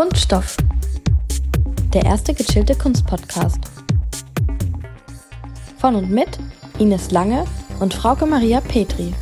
Kunststoff. Der erste gechillte Kunstpodcast. Von und mit Ines Lange und Frauke Maria Petri.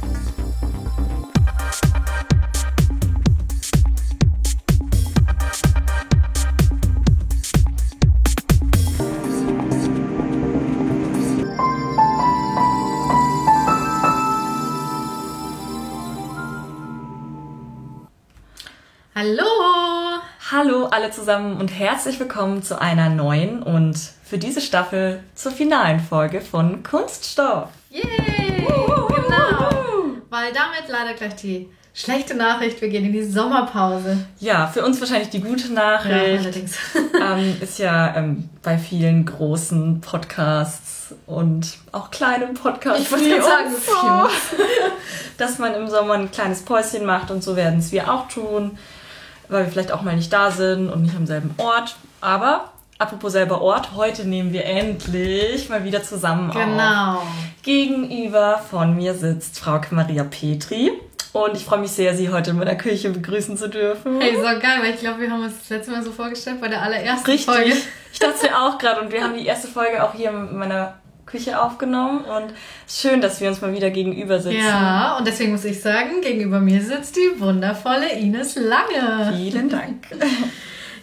Alle zusammen und herzlich willkommen zu einer neuen und für diese Staffel zur finalen Folge von Kunststoff. Yay! Genau! Weil damit leider gleich die schlechte Nachricht, wir gehen in die Sommerpause. Ja, für uns wahrscheinlich die gute Nachricht. Ja, allerdings. ähm, ist ja ähm, bei vielen großen Podcasts und auch kleinen Podcasts Ich wollte sagen, so. dass man im Sommer ein kleines Päuschen macht und so werden es wir auch tun, weil wir vielleicht auch mal nicht da sind und nicht am selben Ort. Aber apropos selber Ort, heute nehmen wir endlich mal wieder zusammen auf. Genau. Gegenüber von mir sitzt Frau Maria Petri. Und ich freue mich sehr, Sie heute in meiner Küche begrüßen zu dürfen. Ey, so geil, weil ich glaube, wir haben uns das letzte Mal so vorgestellt bei der allerersten Richtig. Folge. Ich dachte es ja auch gerade. Und wir haben die erste Folge auch hier in meiner Küche aufgenommen. Und schön, dass wir uns mal wieder gegenüber sitzen. Ja, und deswegen muss ich sagen, gegenüber mir sitzt die wundervolle Ines Lange. Vielen Dank.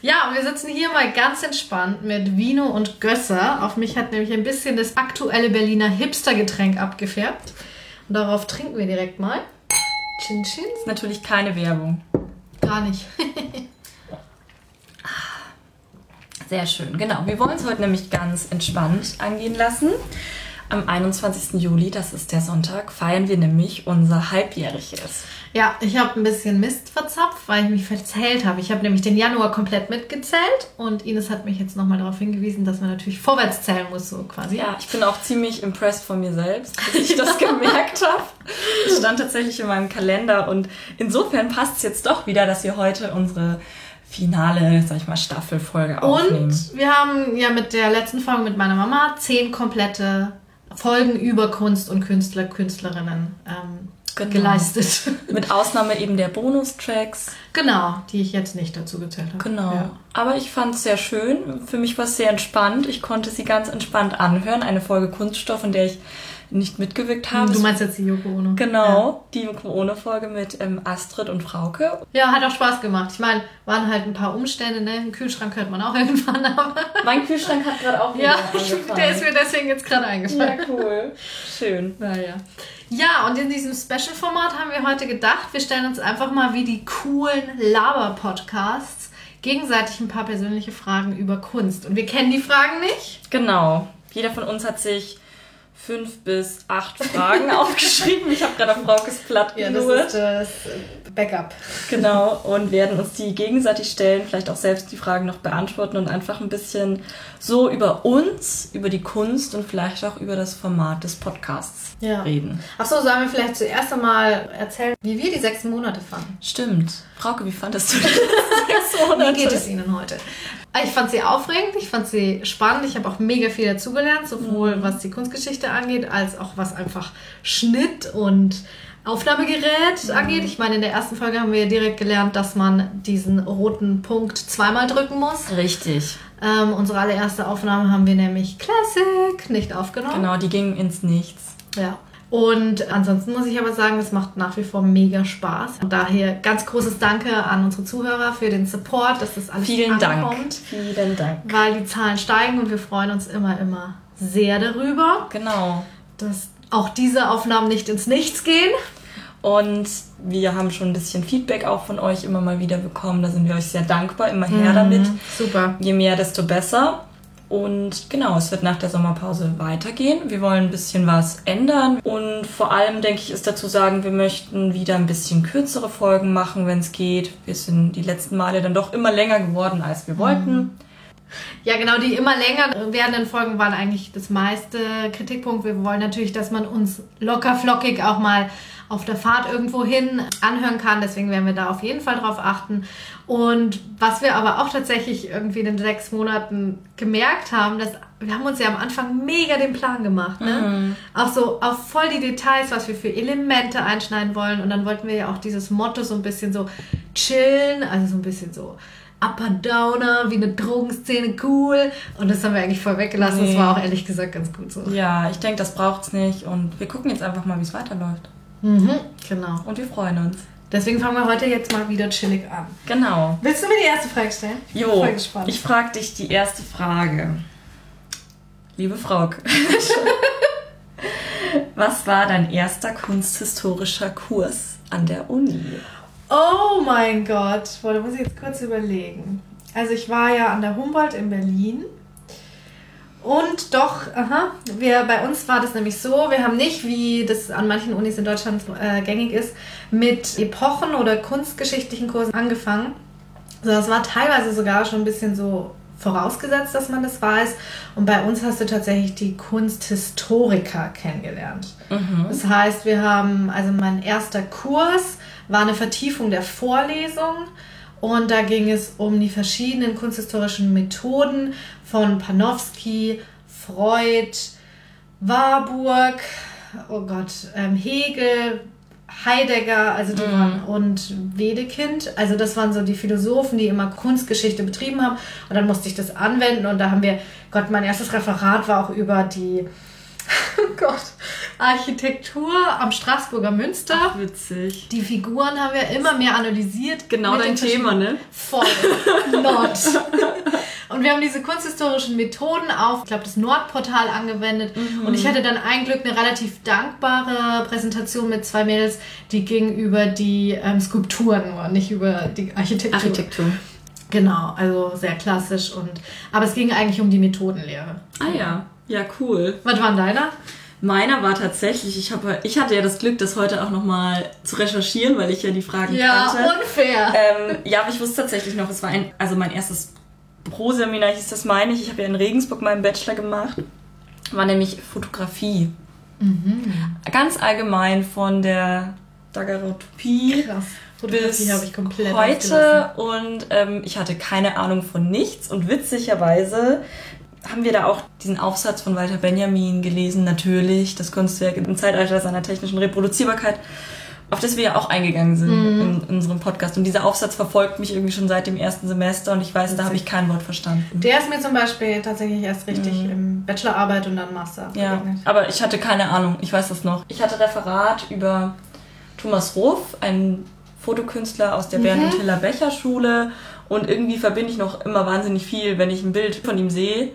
Ja, und wir sitzen hier mal ganz entspannt mit Vino und Gösser. Auf mich hat nämlich ein bisschen das aktuelle Berliner Hipstergetränk abgefärbt. Und darauf trinken wir direkt mal. Chin Chin? ist natürlich keine Werbung. Gar nicht. Sehr schön, genau. Wir wollen es heute nämlich ganz entspannt angehen lassen. Am 21. Juli, das ist der Sonntag, feiern wir nämlich unser Halbjähriges. Ja, ich habe ein bisschen Mist verzapft, weil ich mich verzählt habe. Ich habe nämlich den Januar komplett mitgezählt und Ines hat mich jetzt nochmal darauf hingewiesen, dass man natürlich vorwärts zählen muss, so quasi. Ja, ich bin auch ziemlich impressed von mir selbst, dass ich das gemerkt habe. Es stand tatsächlich in meinem Kalender und insofern passt es jetzt doch wieder, dass wir heute unsere finale, sag ich mal, Staffelfolge aufnehmen. Und wir haben ja mit der letzten Folge mit meiner Mama zehn komplette Folgen über Kunst und Künstler, Künstlerinnen ähm, Genau. geleistet. Mit Ausnahme eben der Bonustracks. genau, die ich jetzt nicht dazu gezählt habe. Genau. Ja. Aber ich fand es sehr schön. Für mich war es sehr entspannt. Ich konnte sie ganz entspannt anhören. Eine Folge Kunststoff, in der ich nicht mitgewirkt habe. Du meinst jetzt die Yoko Ono? Genau, die ohne Folge mit ähm, Astrid und Frauke. Ja, hat auch Spaß gemacht. Ich meine, waren halt ein paar Umstände, ne? Einen Kühlschrank hört man auch irgendwann, aber. Mein Kühlschrank hat gerade auch wieder Ja, der ist mir deswegen jetzt gerade Ja, eingefallen. cool. Schön. Naja. Ja, und in diesem Special-Format haben wir heute gedacht, wir stellen uns einfach mal wie die coolen Laber-Podcasts gegenseitig ein paar persönliche Fragen über Kunst. Und wir kennen die Fragen nicht. Genau. Jeder von uns hat sich fünf bis acht Fragen aufgeschrieben. Ich habe gerade auf Fraukes Blatt genurrt. das Backup. Genau, und werden uns die gegenseitig stellen, vielleicht auch selbst die Fragen noch beantworten und einfach ein bisschen so über uns, über die Kunst und vielleicht auch über das Format des Podcasts Ja. reden. Achso, sollen wir vielleicht zuerst einmal erzählen, wie wir die sechs Monate fanden? Stimmt. Frauke, wie fandest du die sechs Monate? Wie geht es Ihnen heute? Ich fand sie aufregend, ich fand sie spannend, ich habe auch mega viel dazugelernt, sowohl was die Kunstgeschichte angeht, als auch was einfach Schnitt und Aufnahmegerät angeht. Ich meine, in der ersten Folge haben wir direkt gelernt, dass man diesen roten Punkt zweimal drücken muss. Richtig. Ähm, unsere allererste Aufnahme haben wir nämlich Classic nicht aufgenommen. Genau, die gingen ins Nichts. Ja. Und ansonsten muss ich aber sagen, es macht nach wie vor mega Spaß. Und daher ganz großes Danke an unsere Zuhörer für den Support, dass das alles Vielen Dank. ankommt. Vielen Dank. Weil die Zahlen steigen und wir freuen uns immer, immer sehr darüber, Genau. dass auch diese Aufnahmen nicht ins Nichts gehen. Und wir haben schon ein bisschen Feedback auch von euch immer mal wieder bekommen. Da sind wir euch sehr dankbar. Immer her damit. Super. Je mehr, desto besser. Und genau, es wird nach der Sommerpause weitergehen. Wir wollen ein bisschen was ändern. Und vor allem, denke ich, ist dazu sagen, wir möchten wieder ein bisschen kürzere Folgen machen, wenn es geht. Wir sind die letzten Male dann doch immer länger geworden, als wir wollten. Ja, genau, die immer länger werdenden Folgen waren eigentlich das meiste Kritikpunkt. Wir wollen natürlich, dass man uns locker flockig auch mal auf der Fahrt irgendwo hin anhören kann. Deswegen werden wir da auf jeden Fall drauf achten. Und was wir aber auch tatsächlich irgendwie in den sechs Monaten gemerkt haben, dass wir haben uns ja am Anfang mega den Plan gemacht, ne? Auch so auf voll die Details, was wir für Elemente einschneiden wollen. Und dann wollten wir ja auch dieses Motto so ein bisschen so chillen, also so ein bisschen so Upper Downer, wie eine Drogenszene cool. Und das haben wir eigentlich voll weggelassen. Nee. Das war auch ehrlich gesagt ganz gut so. Ja, ich denke, das braucht's nicht. Und wir gucken jetzt einfach mal, wie es weiterläuft. Mhm, genau. Und wir freuen uns. Deswegen fangen wir heute jetzt mal wieder chillig an. Genau. Willst du mir die erste Frage stellen? Ich bin Jo, voll gespannt. ich frage dich die erste Frage. Liebe Frau, was war dein erster kunsthistorischer Kurs an der Uni? Oh mein Gott, boah, da muss ich jetzt kurz überlegen. Also ich war ja an der Humboldt in Berlin. Und doch, aha, wir, bei uns war das nämlich so, wir haben nicht, wie das an manchen Unis in Deutschland äh, gängig ist, mit Epochen oder kunstgeschichtlichen Kursen angefangen. sondern es war teilweise sogar schon ein bisschen so vorausgesetzt, dass man das weiß. Und bei uns hast du tatsächlich die Kunsthistoriker kennengelernt. Das heißt, wir haben, also mein erster Kurs war eine Vertiefung der Vorlesung. Und da ging es um die verschiedenen kunsthistorischen Methoden von Panofsky, Freud, Warburg, oh Gott, ähm, Hegel, Heidegger, also die waren, und Wedekind. Also das waren so die Philosophen, die immer Kunstgeschichte betrieben haben. Und dann musste ich das anwenden und da haben wir, Gott, mein erstes Referat war auch über die, oh Gott, Architektur am Straßburger Münster. Witzig. Die Figuren haben wir immer mehr analysiert. Genau dein Thema, ne? Voll. Not. Und wir haben diese kunsthistorischen Methoden auf, ich glaube, das Nordportal angewendet. Mhm. Und ich hatte dann ein Glück eine relativ dankbare Präsentation mit zwei Mädels, die ging über die ähm, Skulpturen nur, nicht über die Architektur. Architektur. Genau, also sehr klassisch. Und, aber es ging eigentlich um die Methodenlehre. Ah ja, ja cool. Was war denn deiner? Meiner war tatsächlich, ich, habe, ich hatte ja das Glück, das heute auch nochmal zu recherchieren, weil ich ja die Fragen Ja, kannte. unfair. Ähm, ja, aber ich wusste tatsächlich noch, es war ein, also mein erstes Pro-Seminar hieß das, meine ich. Ich habe ja in Regensburg meinen Bachelor gemacht. War nämlich Fotografie. Ganz allgemein von der Daguerreotypie Krass. bis Fotografie habe ich komplett heute und ähm, ich hatte keine Ahnung von nichts und witzigerweise haben wir da auch diesen Aufsatz von Walter Benjamin gelesen, natürlich, das Kunstwerk im Zeitalter seiner technischen Reproduzierbarkeit, auf das wir ja auch eingegangen sind in, in unserem Podcast. Und dieser Aufsatz verfolgt mich irgendwie schon seit dem ersten Semester und ich weiß, da habe ich kein Wort verstanden. Der ist mir zum Beispiel tatsächlich erst richtig im Bachelorarbeit und dann Master Mhm. Ja, begegnet. aber ich hatte keine Ahnung, ich weiß das noch. Ich hatte Referat über Thomas Ruff, einen Fotokünstler aus der Bernd und Hiller Becher Schule und irgendwie verbinde ich noch immer wahnsinnig viel, wenn ich ein Bild von ihm sehe,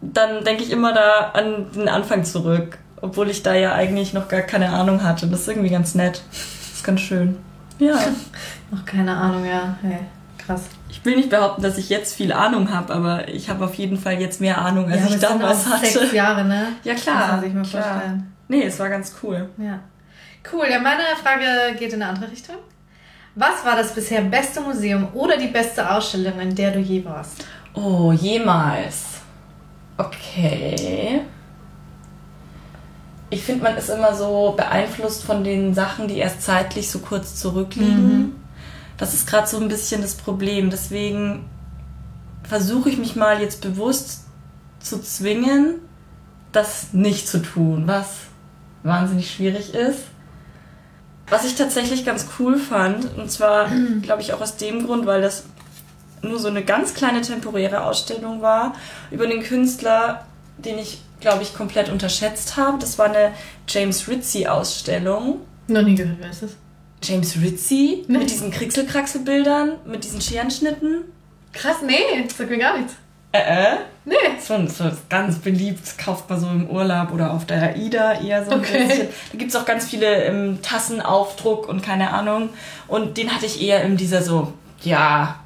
dann denke ich immer da an den Anfang zurück, obwohl ich da ja eigentlich noch gar keine Ahnung hatte. Das ist irgendwie ganz nett. Das ist ganz schön. Ja. Noch keine Ahnung, ja. Hey, krass. Ich will nicht behaupten, dass ich jetzt viel Ahnung habe, aber ich habe auf jeden Fall jetzt mehr Ahnung, als ja, ich damals hatte. Sechs Jahre, ne? Ja klar. Muss man sich mal klar. vorstellen. Nee, es war ganz cool. Ja. Cool, ja, meine Frage geht in eine andere Richtung. Was war das bisher beste Museum oder die beste Ausstellung, in der du je warst? Oh, jemals. Okay. Ich finde, man ist immer so beeinflusst von den Sachen, die erst zeitlich so kurz zurückliegen. Das ist gerade so ein bisschen das Problem. Deswegen versuche ich mich mal jetzt bewusst zu zwingen, das nicht zu tun, was wahnsinnig schwierig ist. Was ich tatsächlich ganz cool fand, und zwar glaube ich auch aus dem Grund, weil das nur so eine ganz kleine temporäre Ausstellung war über einen Künstler, den ich, glaube ich, komplett unterschätzt habe. Das war eine James Ritchie-Ausstellung. Noch nie gehört, wer ist das? James Ritchie Nee. mit diesen Krixelkraxelbildern, mit diesen Scherenschnitten. Krass, nee, sagt mir gar nichts. Äh, äh. Nee. So, so ganz beliebt, das kauft man so im Urlaub oder auf der AIDA eher so ein Okay. bisschen. Da gibt's auch ganz viele ähm, Tassenaufdruck und keine Ahnung. Und den hatte ich eher in dieser so, ja,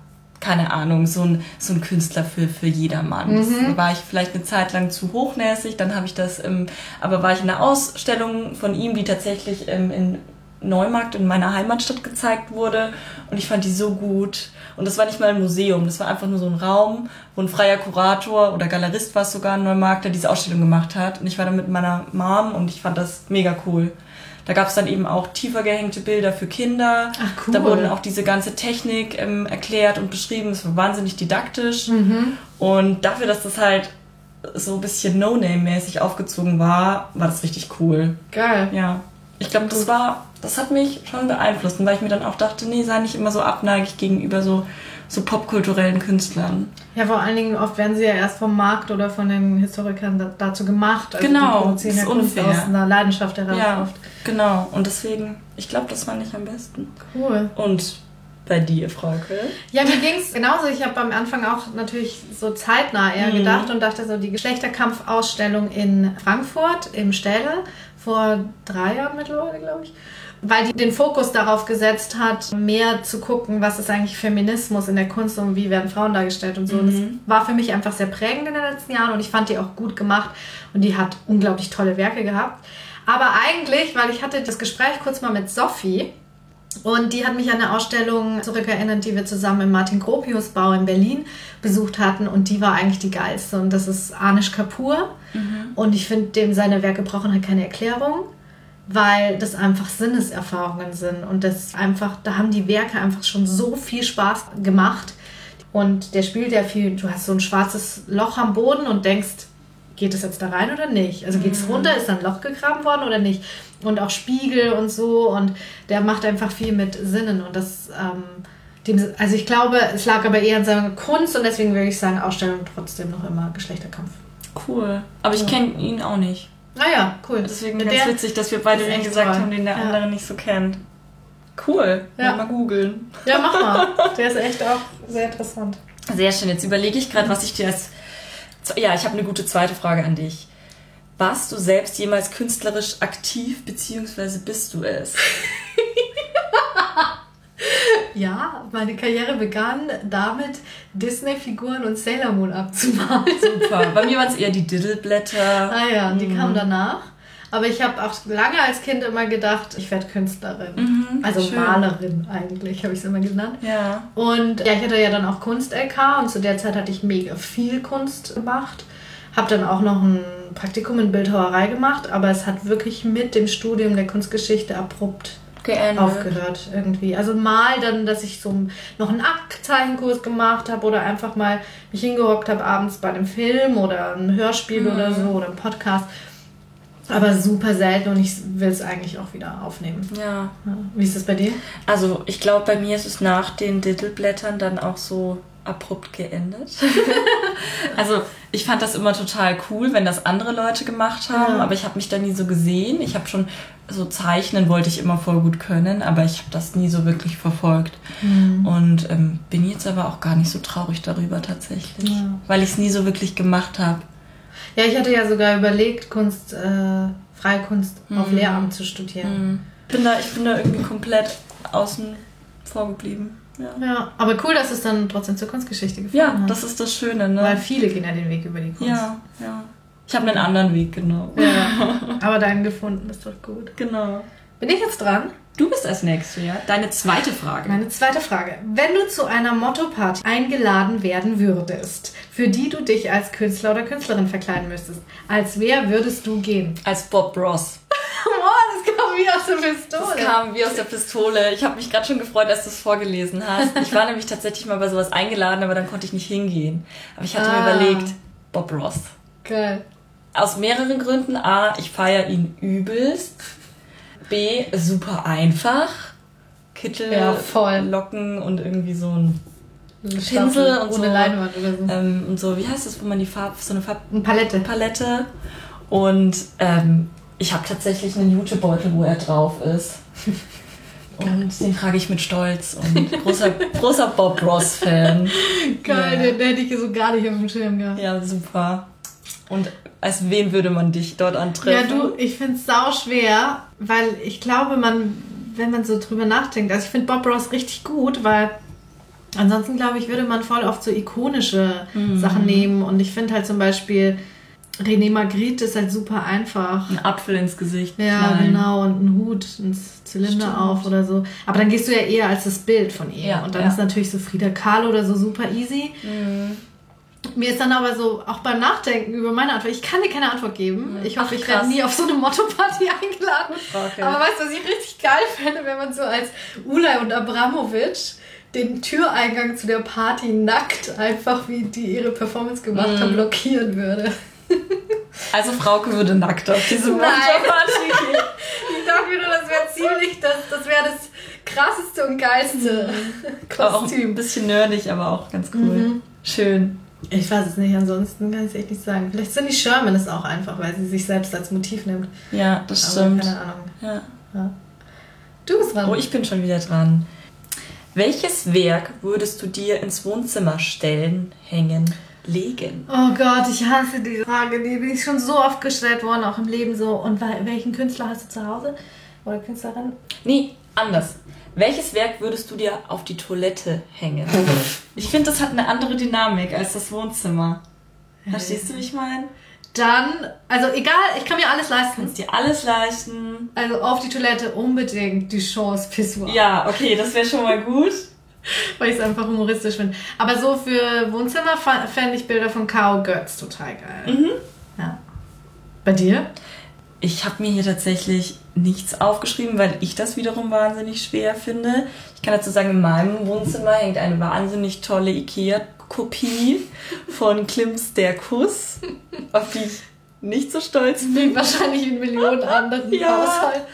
keine Ahnung, so ein, so ein Künstler für, für jedermann. Das war ich vielleicht eine Zeit lang zu hochnäsig, dann habe ich das, ähm, aber war ich in einer Ausstellung von ihm, die tatsächlich ähm, in Neumarkt in meiner Heimatstadt gezeigt wurde und ich fand die so gut. Und das war nicht mal ein Museum, das war einfach nur so ein Raum, wo ein freier Kurator oder Galerist war es sogar in Neumarkt, der diese Ausstellung gemacht hat. Und ich war da mit meiner Mom und ich fand das mega cool. Da gab es dann eben auch tiefer gehängte Bilder für Kinder. Ach, cool. Da wurden auch diese ganze Technik ähm, erklärt und beschrieben. Es war wahnsinnig didaktisch. Mhm. Und dafür, dass das halt so ein bisschen No-Name-mäßig aufgezogen war, war das richtig cool. Geil. Ja. Ich glaube, das war, das hat mich schon beeinflusst, weil ich mir dann auch dachte, nee, sei nicht immer so abneigig gegenüber so, so popkulturellen Künstlern. Ja, vor allen Dingen oft werden sie ja erst vom Markt oder von den Historikern da, dazu gemacht. Also genau, die produzieren ja ist Kunst unfair. aus einer Leidenschaft heraus Ja, oft. genau. Und deswegen, ich glaube, das fand ich am besten. Cool. Und bei dir, Frauke? Ja, mir ging es genauso. Ich habe am Anfang auch natürlich so zeitnah eher Mhm. gedacht und dachte so, die Geschlechterkampfausstellung in Frankfurt im Städel vor drei Jahren mittlerweile, glaube ich. Weil die den Fokus darauf gesetzt hat, mehr zu gucken, was ist eigentlich Feminismus in der Kunst und wie werden Frauen dargestellt und so. Und das war für mich einfach sehr prägend in den letzten Jahren und ich fand die auch gut gemacht und die hat unglaublich tolle Werke gehabt. Aber eigentlich, weil ich hatte das Gespräch kurz mal mit Sophie, und die hat mich an eine Ausstellung zurückerinnert, die wir zusammen im Martin Gropius Bau in Berlin besucht hatten. Und die war eigentlich die geilste. Und das ist Anish Kapoor. Und ich finde, dem seine Werke brauchen halt keine Erklärung, weil das einfach Sinneserfahrungen sind. Und das einfach, da haben die Werke einfach schon so viel Spaß gemacht. Und der spielt ja viel, du hast so ein schwarzes Loch am Boden und denkst, geht es jetzt da rein oder nicht? Also geht es runter, ist da ein Loch gegraben worden oder nicht? Und auch Spiegel und so und der macht einfach viel mit Sinnen und das, ähm, dem, also ich glaube, es lag aber eher an seiner Kunst und deswegen würde ich sagen, Ausstellung trotzdem noch immer Geschlechterkampf. Cool. Aber ich kenne ihn auch nicht. Naja, cool. Deswegen Mit ganz der- witzig, dass wir beide den gesagt toll. haben, den der Ja. andere nicht so kennt. Cool. Ja. Mal googeln. Ja, mach mal. Der ist echt auch sehr interessant. Sehr schön. Jetzt überlege ich gerade, was ich dir als. Ja, ich habe eine gute zweite Frage an dich. Warst du selbst jemals künstlerisch aktiv, beziehungsweise bist du es? Ja, meine Karriere begann damit, Disney-Figuren und Sailor Moon abzumalen. Super. Bei mir waren es eher die Diddleblätter. Ah ja, die Mhm. kamen danach. Aber ich habe auch lange als Kind immer gedacht, ich werde Künstlerin. Mhm, also schön. Malerin eigentlich, habe ich es immer genannt. Ja. Und ja, ich hatte ja dann auch Kunst-LK und zu der Zeit hatte ich mega viel Kunst gemacht. Habe dann auch noch ein Praktikum in Bildhauerei gemacht, aber es hat wirklich mit dem Studium der Kunstgeschichte abrupt Geendet. aufgehört irgendwie. Also mal dann, dass ich so noch einen Aktzeichenkurs gemacht habe oder einfach mal mich hingehockt habe abends bei einem Film oder einem Hörspiel oder so oder einem Podcast. Aber super selten und ich will es eigentlich auch wieder aufnehmen. Ja. Ja. Wie ist das bei dir? Also ich glaube, bei mir ist es nach den Diddleblättern dann auch so abrupt geendet. also ich fand das immer total cool, wenn das andere Leute gemacht haben, Ja. aber ich habe mich da nie so gesehen. Ich habe schon so zeichnen wollte ich immer voll gut können, aber ich habe das nie so wirklich verfolgt. Mhm. Und ähm, bin jetzt aber auch gar nicht so traurig darüber tatsächlich, Ja. weil ich es nie so wirklich gemacht habe. Ja, ich hatte ja sogar überlegt, Kunst, äh, freie Kunst auf Mhm. Lehramt zu studieren. Ich bin da, ich bin da irgendwie komplett außen vor geblieben. Ja, Ja, aber cool, dass es dann trotzdem zur Kunstgeschichte ja hat. das ist das Schöne, ne? Weil viele gehen ja den Weg über die Kunst. Ja, ja. Ich habe einen anderen Weg genommen. Ja. Aber deinen gefunden ist doch gut. Genau. Bin ich jetzt dran? Du bist als Nächste, ja? Deine zweite Frage. Meine zweite Frage. Wenn du zu einer Motto-Party eingeladen werden würdest, für die du dich als Künstler oder Künstlerin verkleiden müsstest, als wer würdest du gehen? Als Bob Ross. Boah, das kam wie aus der Pistole. Das kam wie aus der Pistole. Ich habe mich gerade schon gefreut, dass du es vorgelesen hast. Ich war nämlich tatsächlich mal bei sowas eingeladen, aber dann konnte ich nicht hingehen. Aber ich hatte Ah. mir überlegt, Bob Ross. Geil. Aus mehreren Gründen. A, ich feiere ihn übelst. B, super einfach. Kittel, Ja, voll. Locken und irgendwie so ein Pinsel Pinsel und ohne so. Leinwand oder so. ähm, und so, wie heißt das, wo man die Farbe, so eine Eine Palette. Farbpalette. Und ähm, ich habe tatsächlich einen Jutebeutel, wo er drauf ist. Und den trage ich mit Stolz und großer, großer Bob Ross-Fan. Geil, Ja. den hätte ich so gar nicht auf dem Schirm gehabt. Ja, super. Und als wen würde man dich dort antreffen? Ja, du, ich finde es sau schwer, weil ich glaube, man, wenn man so drüber nachdenkt, also ich finde Bob Ross richtig gut, weil ansonsten glaube ich, würde man voll oft so ikonische Mhm. Sachen nehmen und ich finde halt zum Beispiel René Magritte ist halt super einfach. Ein Apfel ins Gesicht. Ja, knallen. genau, und ein Hut, ein Zylinder Stimmt. auf oder so. Aber dann gehst du ja eher als das Bild von ihr. Ja, und dann ja. ist natürlich so Frida Kahlo oder so super easy. Mhm. Mir ist dann aber so, auch beim Nachdenken über meine Antwort, ich kann dir keine Antwort geben. Ich hoffe, Ach, ich werde nie auf so eine Motto-Party eingeladen. Okay. Aber weißt du, was ich richtig geil fände, wenn man so als Ulay und Abramovic den Türeingang zu der Party nackt, einfach wie die ihre Performance gemacht Mhm. haben, blockieren würde. Also Frauke würde nackt auf diese. Motto-Party gehen. Ich dachte mir nur, das wäre das krasseste und geilste auch Kostüm. ein bisschen nerdig, aber auch ganz cool. Mhm. Schön. Ich weiß es nicht, ansonsten kann ich echt nicht sagen. Vielleicht sind die Sherman es auch einfach, weil sie sich selbst als Motiv nimmt. Ja, das Aber stimmt. keine Ahnung. Ja. Ja. Du bist dran. Oh, ich bin schon wieder dran. Welches Werk würdest du dir ins Wohnzimmer stellen, hängen, legen? Oh Gott, ich hasse diese Frage. Die bin ich schon so oft gestellt worden, auch im Leben so. Und wel- welchen Künstler hast du zu Hause? Oder Künstlerin? Nee, anders. Welches Werk würdest du dir auf die Toilette hängen? Ich finde, das hat eine andere Dynamik als das Wohnzimmer. Verstehst du, wie ich meine? Dann, also egal, ich kann mir alles leisten. Kannst dir alles leisten. Also auf die Toilette unbedingt die Chance Pissoir. Ja, okay, das wäre schon mal gut. Weil ich es einfach humoristisch finde. Aber so für Wohnzimmer fände ich Bilder von Kao Götz total geil. Mhm. Ja. Bei dir? Ich habe mir hier tatsächlich nichts aufgeschrieben, weil ich das wiederum wahnsinnig schwer finde. Ich kann dazu sagen, in meinem Wohnzimmer hängt eine wahnsinnig tolle Ikea-Kopie von Klimps Der Kuss, auf die ich nicht so stolz bin. Wie wahrscheinlich in Millionen anderen Ja. Haushalten.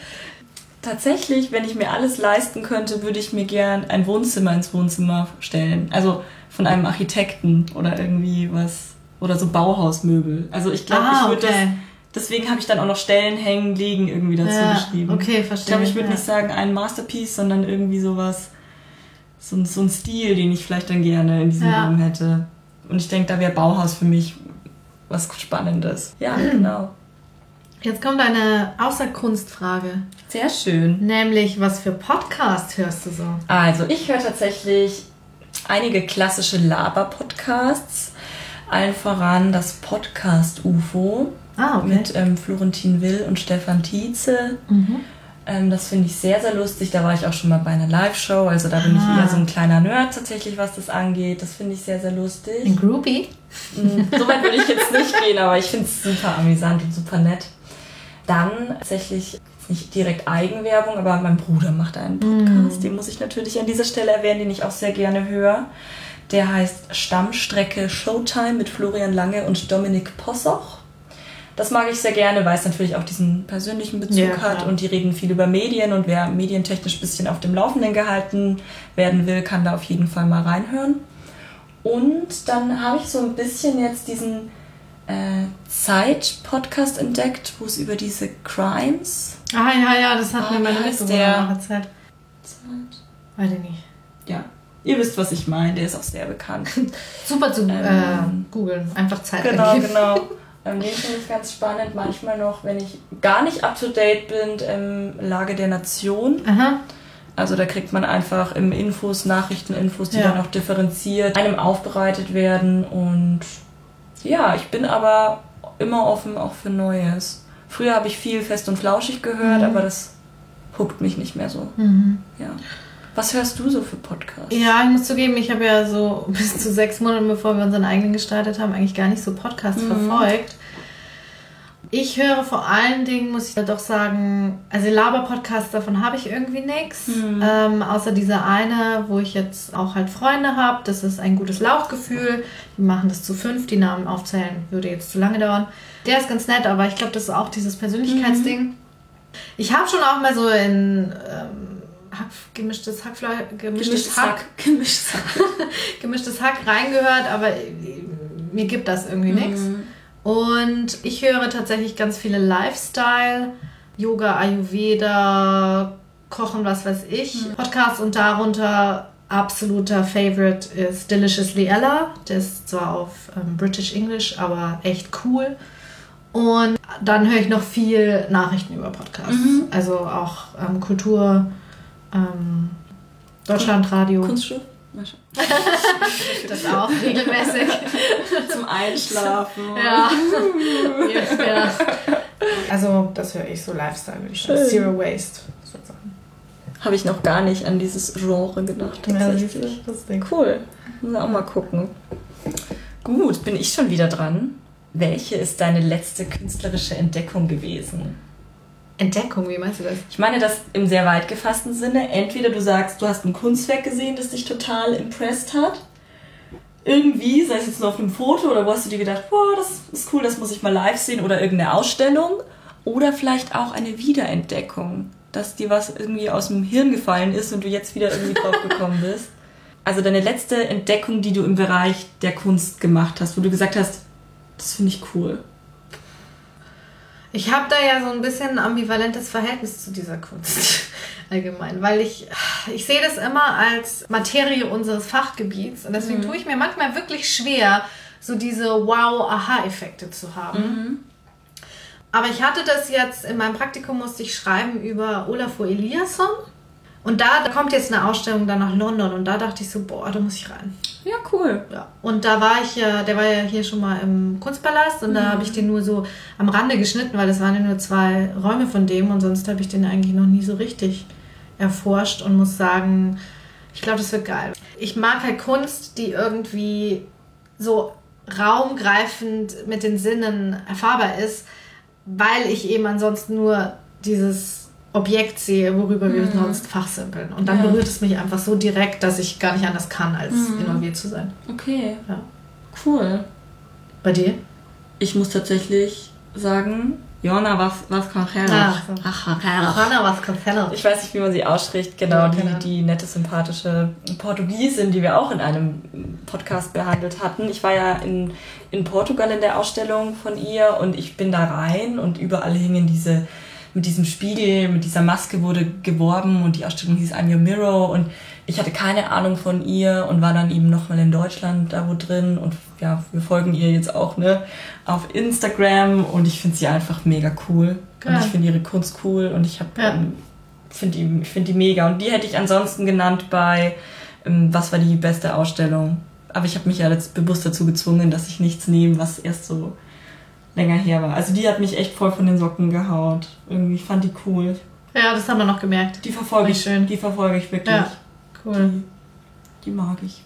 Tatsächlich, wenn ich mir alles leisten könnte, würde ich mir gern ein Wohnzimmer ins Wohnzimmer stellen. Also von einem Architekten oder irgendwie was. Oder so Bauhausmöbel. Also ich glaube, Ah, ich würde okay. das. Deswegen habe ich dann auch noch Stellen hängen, liegen irgendwie dazu Ja, geschrieben. okay, Ich verstehe. glaube, ich würde ja. nicht sagen ein Masterpiece, sondern irgendwie sowas, so, ein- so ein Stil, den ich vielleicht dann gerne in diesem Ja. Raum hätte. Und ich denke, da wäre Bauhaus für mich was Spannendes. Ja, genau. Jetzt kommt eine Außerkunstfrage. Sehr schön. Nämlich, was für Podcast hörst du so? Also, ich höre tatsächlich einige klassische Laber-Podcasts. Allen voran das Podcast UFO Ah, okay. mit ähm, Florentin Will und Stefan Tietze. Mhm. Ähm, das finde ich sehr, sehr lustig. Da war ich auch schon mal bei einer Live-Show. Also da bin Ah. ich eher so ein kleiner Nerd tatsächlich, was das angeht. Das finde ich sehr, sehr lustig. Ein Groupie? Mm, so weit würde ich jetzt nicht gehen, aber ich finde es super amüsant und super nett. Dann tatsächlich nicht direkt Eigenwerbung, aber mein Bruder macht einen Podcast. Den muss ich natürlich an dieser Stelle erwähnen, den ich auch sehr gerne höre. Der heißt Stammstrecke Showtime mit Florian Lange und Dominik Possoch. Das mag ich sehr gerne, weil es natürlich auch diesen persönlichen Bezug Ja, hat und die reden viel über Medien und wer medientechnisch ein bisschen auf dem Laufenden gehalten werden will, kann da auf jeden Fall mal reinhören. Und dann habe ich so ein bisschen jetzt diesen äh, Zeit-Podcast entdeckt, wo es über diese Crimes. Ah, ja, ja, das hat Ah, mir meine wie heißt Mitbewohner der? noch erzählt. Weiß ich nicht. Ja, ihr wisst, was ich meine, der ist auch sehr bekannt. Super zu Ähm. äh, googeln. Einfach Zeit genau, genau. Ähm, den finde ich ganz spannend. Manchmal noch, wenn ich gar nicht up to date bin, ähm, Lage der Nation. Aha. Also da kriegt man einfach im Infos, Nachrichteninfos, die Ja. dann auch differenziert einem aufbereitet werden. Und ja, ich bin aber immer offen auch für Neues. Früher habe ich viel fest und flauschig gehört, Mhm. aber das huckt mich nicht mehr so. Mhm. Ja. Was hörst du so für Podcasts? Ja, ich muss zugeben, ich habe ja so bis zu sechs Monaten, bevor wir unseren eigenen gestartet haben, eigentlich gar nicht so Podcasts Mhm. verfolgt. Ich höre vor allen Dingen, muss ich ja doch sagen, also Laber-Podcasts, davon habe ich irgendwie nichts. Mhm. Ähm, außer dieser eine, wo ich jetzt auch halt Freunde habe. Das ist ein gutes Lauchgefühl. Die machen das zu fünf. Die Namen aufzählen würde jetzt zu lange dauern. Der ist ganz nett, aber ich glaube, das ist auch dieses Persönlichkeitsding. Ich habe schon auch mal so in ähm, Hack, gemischtes Hackfleisch, gemischtes, Hack, Gemischtes Hack. gemischtes Hack reingehört, aber äh, mir gibt das irgendwie nichts. Mhm. Und ich höre tatsächlich ganz viele Lifestyle, Yoga, Ayurveda, Kochen, was weiß ich, Podcasts und darunter absoluter Favorite ist Deliciously Ella. Der ist zwar auf ähm, British English, aber echt cool. Und dann höre ich noch viel Nachrichten über Podcasts. Also auch ähm, Kultur, ähm, Deutschlandradio. Kunststoff? Das auch regelmäßig. Zum Einschlafen. Ja. Also, das höre ich so Lifestyle, würde ich sagen. Zero Waste, sozusagen. Habe ich noch gar nicht an dieses Genre gedacht. tatsächlich. Cool. Müssen wir auch mal gucken. Gut, bin ich schon wieder dran. Welche ist deine letzte künstlerische Entdeckung gewesen? Entdeckung, wie meinst du das? Ich meine das im sehr weit gefassten Sinne. Entweder du sagst, du hast ein Kunstwerk gesehen, das dich total impressed hat. Irgendwie, sei es jetzt nur auf einem Foto oder wo hast du dir gedacht, boah, das ist cool, das muss ich mal live sehen oder irgendeine Ausstellung. Oder vielleicht auch eine Wiederentdeckung. dass dir was irgendwie aus dem Hirn gefallen ist und du jetzt wieder irgendwie drauf gekommen bist. Also deine letzte Entdeckung, die du im Bereich der Kunst gemacht hast, wo du gesagt hast, das finde ich cool. Ich habe da ja so ein bisschen ein ambivalentes Verhältnis zu dieser Kunst allgemein, weil ich, ich sehe das immer als Materie unseres Fachgebiets und deswegen mhm. tue ich mir manchmal wirklich schwer, so diese Wow-Aha-Effekte zu haben. Mhm. Aber ich hatte das jetzt, in meinem Praktikum musste ich schreiben über Olafur Eliasson. Und da, da kommt jetzt eine Ausstellung dann nach London und da dachte ich so, boah, da muss ich rein. Ja, cool. Ja. Und da war ich ja, der war ja hier schon mal im Kunstpalast und mhm. da habe ich den nur so am Rande geschnitten, weil das waren ja nur zwei Räume von dem und sonst habe ich den eigentlich noch nie so richtig erforscht und muss sagen, ich glaube, das wird geil. Ich mag halt Kunst, die irgendwie so raumgreifend mit den Sinnen erfahrbar ist, weil ich eben ansonsten nur dieses Objekt sehe, worüber mhm. wir sonst fachsimpeln. Und dann ja. berührt es mich einfach so direkt, dass ich gar nicht anders kann, als mhm. involviert zu sein. Okay. Ja. Cool. Bei dir? Ich muss tatsächlich sagen, Jona was, was Concelos. Ach, Jona was Concelos. Ich weiß nicht, wie man sie ausspricht. Genau, die, die nette, sympathische Portugiesin, die wir auch in einem Podcast behandelt hatten. Ich war ja in, in Portugal in der Ausstellung von ihr und ich bin da rein und überall hingen diese mit diesem Spiegel, mit dieser Maske wurde geworben und die Ausstellung hieß I'm Your Mirror und ich hatte keine Ahnung von ihr und war dann eben nochmal in Deutschland da wo drin und ja, wir folgen ihr jetzt auch ne auf Instagram und ich finde sie einfach mega cool Geil. und ich finde ihre Kunst cool und ich habe ja. ähm, finde die ich finde die mega und die hätte ich ansonsten genannt bei ähm, was war die beste Ausstellung aber ich habe mich ja jetzt bewusst dazu gezwungen dass ich nichts nehme was erst so länger her war. Also die hat mich echt voll von den Socken gehaut. Irgendwie fand die cool. Ja, das haben wir noch gemerkt. Die verfolge ich schön. Die verfolge ich wirklich. Ja, cool. Die, die, mag ich.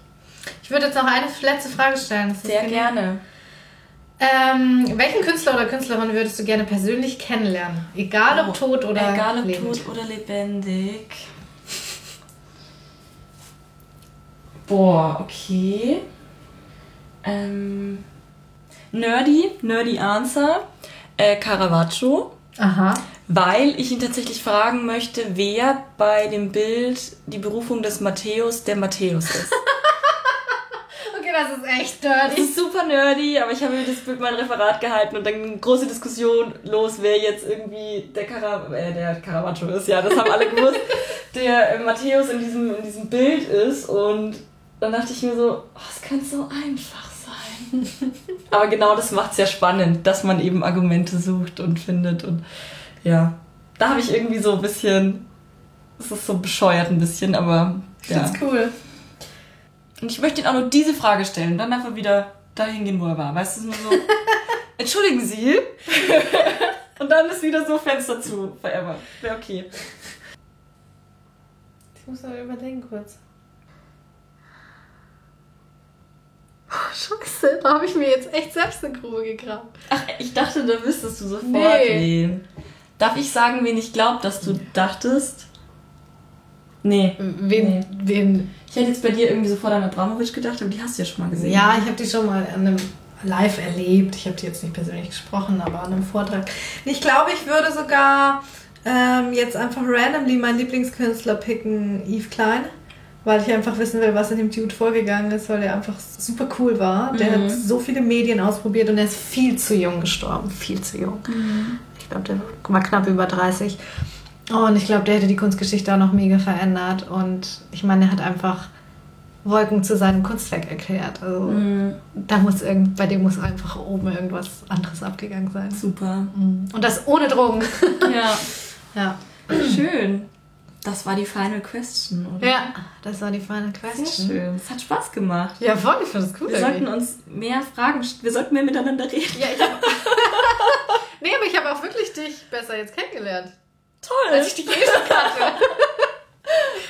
Ich würde jetzt noch eine letzte Frage stellen. Sehr gerne. Ähm, welchen Künstler oder Künstlerin würdest du gerne persönlich kennenlernen? Egal ob oh, tot oder Egal ob lebend. tot oder lebendig. Boah, okay. Ähm, Nerdy, Nerdy Answer, äh, Caravaggio. Aha. Weil ich ihn tatsächlich fragen möchte, wer bei dem Bild die Berufung des Matthäus der Matthäus ist. okay, das ist echt nerdy. Das ist super nerdy, aber ich habe mir das Bild mein Referat gehalten und dann eine große Diskussion los, wer jetzt irgendwie der, Cara äh, der Caravaggio ist. Ja, das haben alle gewusst. der äh, Matthäus in diesem, in diesem Bild ist und dann dachte ich mir so, oh, es kann so einfach aber genau das macht es ja spannend, dass man eben Argumente sucht und findet. Und ja, da habe ich irgendwie so ein bisschen, es ist so bescheuert ein bisschen, aber ja. Das ist cool. Und ich möchte ihn auch nur diese Frage stellen, dann einfach wieder dahin gehen, wo er war. Weißt du, nur so, entschuldigen Sie. und dann ist wieder so Fenster zu, forever. Wäre okay. Ich muss aber überlegen kurz. Scheiße, da habe ich mir jetzt echt selbst eine Grube gegraben. Ach, ich dachte, da wüsstest du sofort nee. wen. Darf ich sagen, wen ich glaube, dass du dachtest? Nee. Wen, nee. wen? Ich hätte jetzt bei dir irgendwie sofort an Abramovic gedacht, aber die hast du ja schon mal gesehen. Ja, ich habe die schon mal an einem live erlebt. Ich habe die jetzt nicht persönlich gesprochen, aber an einem Vortrag. Ich glaube, ich würde sogar ähm, jetzt einfach randomly meinen Lieblingskünstler picken, Yves Klein weil ich einfach wissen will, was in dem Dude vorgegangen ist, weil er einfach super cool war. Der mhm. hat so viele Medien ausprobiert und er ist viel zu jung gestorben. Viel zu jung. Mhm. Ich glaube, der war knapp über 30. Und ich glaube, der hätte die Kunstgeschichte auch noch mega verändert. Und ich meine, er hat einfach Wolken zu seinem Kunstwerk erklärt. Also mhm. da muss irgend, bei dem muss einfach oben irgendwas anderes abgegangen sein. Super. Mhm. Und das ohne Drogen. Ja. ja. Schön. Das war die Final Question, oder? Ja, das war die Final Question. Sehr schön. Es hat Spaß gemacht. Ja, voll, ich finde das cool. Wir sollten uns mehr Fragen, wir sollten mehr miteinander reden. Ja, ich hab, Nee, aber ich habe auch wirklich dich besser jetzt kennengelernt. Toll. Als ich dich eh schon kannte.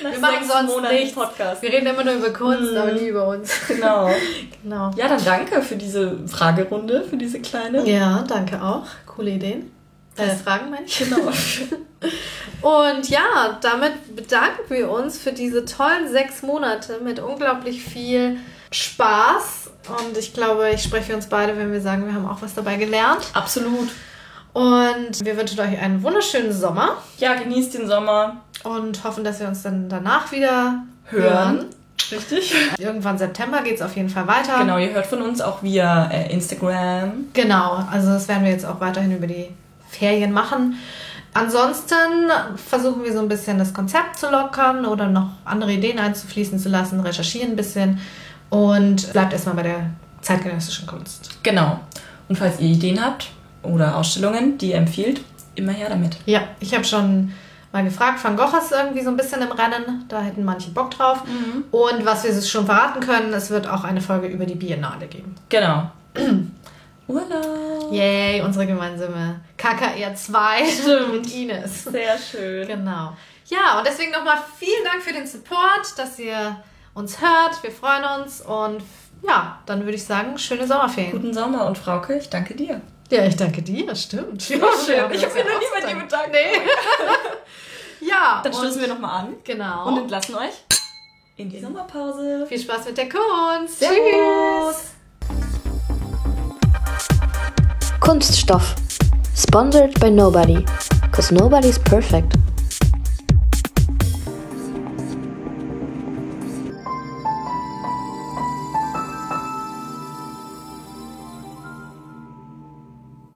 wir machen sonst Monaten nichts. Podcast. Wir reden immer nur über Kunst, mm. aber nie über uns. Genau. genau. Ja, dann danke für diese Fragerunde, für diese kleine. Ja, danke auch. Coole Ideen. Äh, Fragen meine ich. Genau. Und ja, damit bedanken wir uns für diese tollen sechs Monate mit unglaublich viel Spaß. Und ich glaube, ich spreche für uns beide, wenn wir sagen, wir haben auch was dabei gelernt. Absolut. Und wir wünschen euch einen wunderschönen Sommer Ja, genießt den Sommer. und hoffen, dass wir uns dann danach wieder Hören. hören. Richtig. Irgendwann September geht es auf jeden Fall weiter. Genau, ihr hört von uns auch via äh, Instagram. Genau, also das werden wir jetzt auch weiterhin über die Ferien machen. Ansonsten versuchen wir so ein bisschen das Konzept zu lockern oder noch andere Ideen einzufließen zu lassen, recherchieren ein bisschen und bleibt erstmal bei der zeitgenössischen Kunst. Genau. Und falls ihr Ideen habt oder Ausstellungen, die ihr empfiehlt, immer her damit. Ja, ich habe schon mal gefragt, Van Gogh ist irgendwie so ein bisschen im Rennen, da hätten manche Bock drauf. Und was wir schon verraten können, es wird auch eine Folge über die Biennale geben. Genau. Urlaub. Yay, unsere gemeinsame KKR 2 Stimmt. mit Ines. Sehr schön. Genau. Ja, und deswegen nochmal vielen Dank für den Support, dass ihr uns hört. Wir freuen uns und ja, dann würde ich sagen, schöne Sommerferien. Guten Sommer und Frauke, ich danke dir. Ja, ich danke dir, stimmt. Ja, schön. Ich hab haben mich uns noch nie bei dir bedankt. Nee. ja, Dann stoßen wir nochmal an Genau. und entlassen euch in die Sommerpause. viel Spaß mit der Kunst. Servus. Kunststoff. Sponsored by nobody. Cause nobody's perfect.